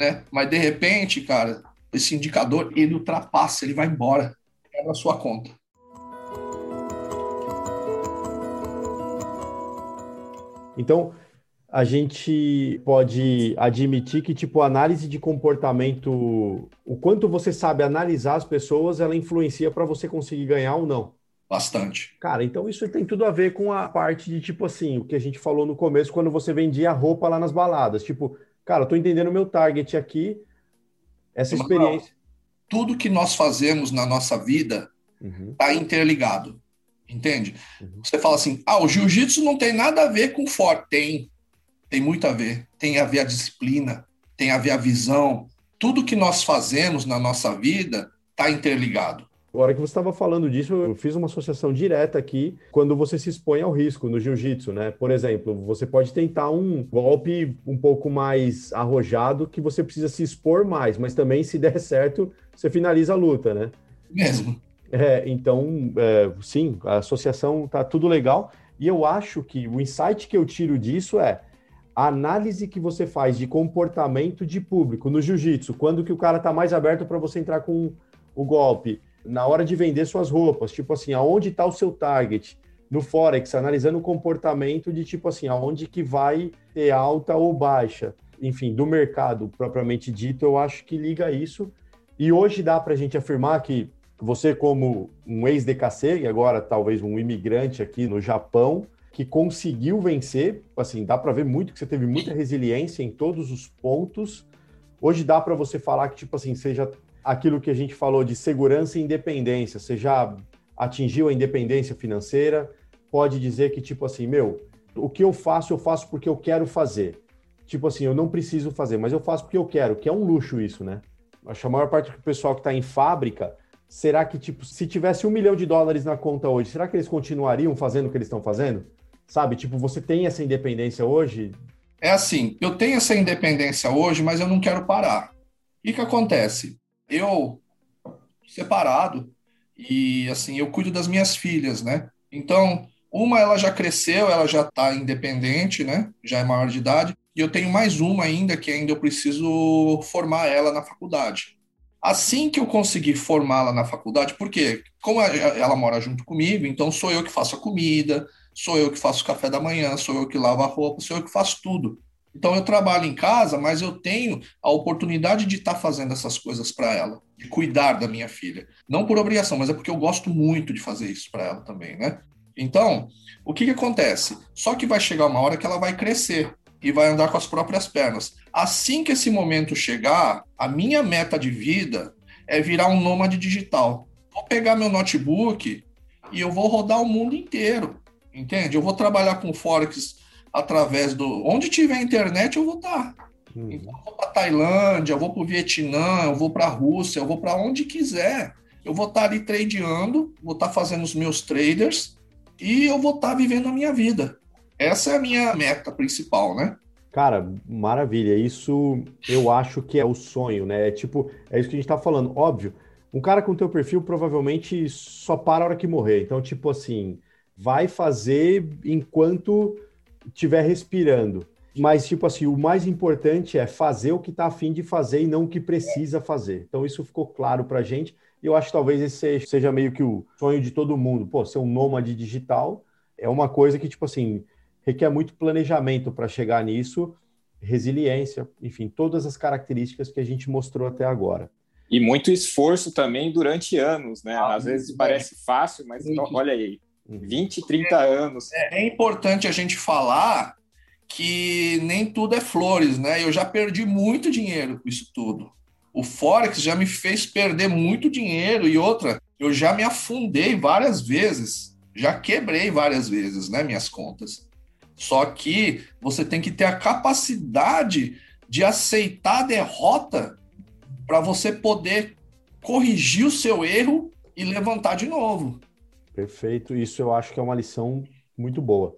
S4: né? Mas de repente, cara, esse indicador ele ultrapassa, ele vai embora, é na sua conta.
S3: Então, a gente pode admitir que, tipo, a análise de comportamento, o quanto você sabe analisar as pessoas, ela influencia para você conseguir ganhar ou não.
S4: Bastante.
S3: Cara, então isso tem tudo a ver com a parte de, tipo assim, o que a gente falou no começo, quando você vendia roupa lá nas baladas. Tipo, cara, eu tô entendendo o meu target aqui, essa experiência.
S4: Tudo que nós fazemos na nossa vida uhum. tá interligado. Entende? Uhum. Você fala assim: ah, o jiu-jitsu não tem nada a ver com forte. Tem. Tem muito a ver. Tem a ver a disciplina, tem a ver a visão. Tudo que nós fazemos na nossa vida está interligado.
S3: Agora que você estava falando disso, eu fiz uma associação direta aqui quando você se expõe ao risco no jiu-jitsu, né? Por exemplo, você pode tentar um golpe um pouco mais arrojado que você precisa se expor mais, mas também se der certo, você finaliza a luta, né?
S4: Mesmo.
S3: É, então, é, sim, a associação tá tudo legal. E eu acho que o insight que eu tiro disso é a análise que você faz de comportamento de público no jiu-jitsu, quando que o cara tá mais aberto para você entrar com o golpe, na hora de vender suas roupas, tipo assim, aonde está o seu target? No Forex, analisando o comportamento de tipo assim, aonde que vai ter alta ou baixa. Enfim, do mercado propriamente dito, eu acho que liga isso. E hoje dá para a gente afirmar que você, como um ex-DKC, e agora talvez um imigrante aqui no Japão, que conseguiu vencer, assim, dá para ver muito que você teve muita resiliência em todos os pontos. Hoje dá para você falar que, tipo assim, seja aquilo que a gente falou de segurança e independência, você já atingiu a independência financeira, pode dizer que, tipo assim, meu, o que eu faço, eu faço porque eu quero fazer. Tipo assim, eu não preciso fazer, mas eu faço porque eu quero, que é um luxo isso, né? Acho que a maior parte do pessoal que está em fábrica, será que, tipo, se tivesse um milhão de dólares na conta hoje, será que eles continuariam fazendo o que eles estão fazendo? Sabe, tipo, você tem essa independência hoje?
S4: É assim, eu tenho essa independência hoje, mas eu não quero parar. O que, que acontece? Eu, separado, e assim, eu cuido das minhas filhas, né? Então, uma ela já cresceu, ela já está independente, né? Já é maior de idade. E eu tenho mais uma ainda que ainda eu preciso formar ela na faculdade. Assim que eu conseguir formá-la na faculdade, porque como ela mora junto comigo, então sou eu que faço a comida, sou eu que faço o café da manhã, sou eu que lavo a roupa, sou eu que faço tudo. Então eu trabalho em casa, mas eu tenho a oportunidade de estar tá fazendo essas coisas para ela, de cuidar da minha filha. Não por obrigação, mas é porque eu gosto muito de fazer isso para ela também, né? Então, o que, que acontece? Só que vai chegar uma hora que ela vai crescer e vai andar com as próprias pernas. Assim que esse momento chegar, a minha meta de vida é virar um nômade digital. Vou pegar meu notebook e eu vou rodar o mundo inteiro. Entende? Eu vou trabalhar com Forex através do. Onde tiver internet, eu vou estar. Uhum. Então, eu vou para Tailândia, eu vou para o Vietnã, eu vou para a Rússia, eu vou para onde quiser. Eu vou estar ali tradeando, vou estar fazendo os meus traders e eu vou estar vivendo a minha vida. Essa é a minha meta principal, né?
S3: Cara, maravilha. Isso eu acho que é o sonho, né? É tipo, é isso que a gente tá falando. Óbvio, um cara com teu perfil provavelmente só para a hora que morrer. Então, tipo assim, vai fazer enquanto estiver respirando. Mas, tipo assim, o mais importante é fazer o que está afim de fazer e não o que precisa fazer. Então, isso ficou claro para a gente. E eu acho que talvez esse seja meio que o sonho de todo mundo. Pô, ser um nômade digital é uma coisa que, tipo assim, requer muito planejamento para chegar nisso, resiliência, enfim, todas as características que a gente mostrou até agora.
S2: E muito esforço também durante anos, né? Ah, Às vezes parece fácil, mas olha aí, 20, 30 anos.
S4: É, é, importante a gente falar que nem tudo é flores, né? Eu já perdi muito dinheiro com isso tudo. O Forex já me fez perder muito dinheiro e outra, eu já me afundei várias vezes, já quebrei várias vezes, né, minhas contas. Só que você tem que ter a capacidade de aceitar a derrota para você poder corrigir o seu erro e levantar de novo.
S3: Perfeito. Isso eu acho que é uma lição muito boa.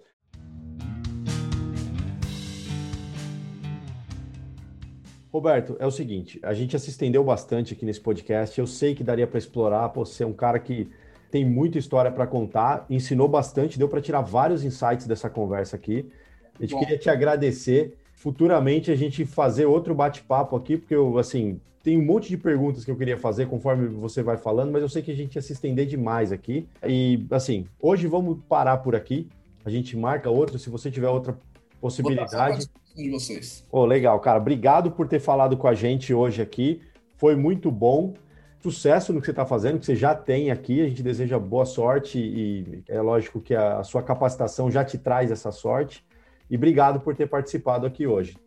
S3: Roberto, é o seguinte, a gente já se estendeu bastante aqui nesse podcast. Eu sei que daria para explorar. Pô, você é um cara que tem muita história para contar, ensinou bastante, deu para tirar vários insights dessa conversa aqui. A gente Bom. queria te agradecer. Futuramente a gente fazer outro bate-papo aqui, porque eu, assim, tem um monte de perguntas que eu queria fazer conforme você vai falando, mas eu sei que a gente ia se estender demais aqui. E, assim, hoje vamos parar por aqui. A gente marca outro. Se você tiver outra possibilidade.
S4: De vocês.
S3: Oh, legal, cara. Obrigado por ter falado com a gente hoje aqui. Foi muito bom. Sucesso no que você está fazendo, que você já tem aqui. A gente deseja boa sorte e é lógico que a sua capacitação já te traz essa sorte. E obrigado por ter participado aqui hoje.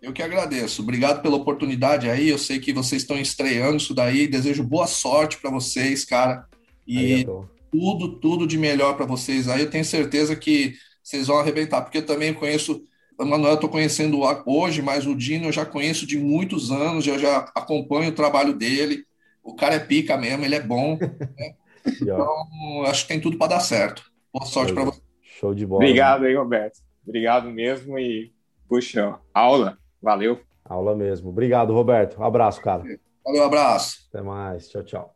S4: Eu que agradeço. Obrigado pela oportunidade aí. Eu sei que vocês estão estreando isso daí. Desejo boa sorte para vocês, cara. E tudo, tudo de melhor para vocês aí. Eu tenho certeza que vocês vão arrebentar, porque eu também conheço. O Manuel eu estou conhecendo hoje, mas o Dino eu já conheço de muitos anos, eu já acompanho o trabalho dele. O cara é pica mesmo, ele é bom. Né? então, acho que tem tudo para dar certo. Boa sorte para vocês.
S3: Show de bola.
S2: Obrigado aí, Roberto. Obrigado mesmo e, puxa, aula. Valeu.
S3: Aula mesmo. Obrigado, Roberto. Um abraço, cara.
S4: Valeu, abraço.
S3: Até mais. Tchau, tchau.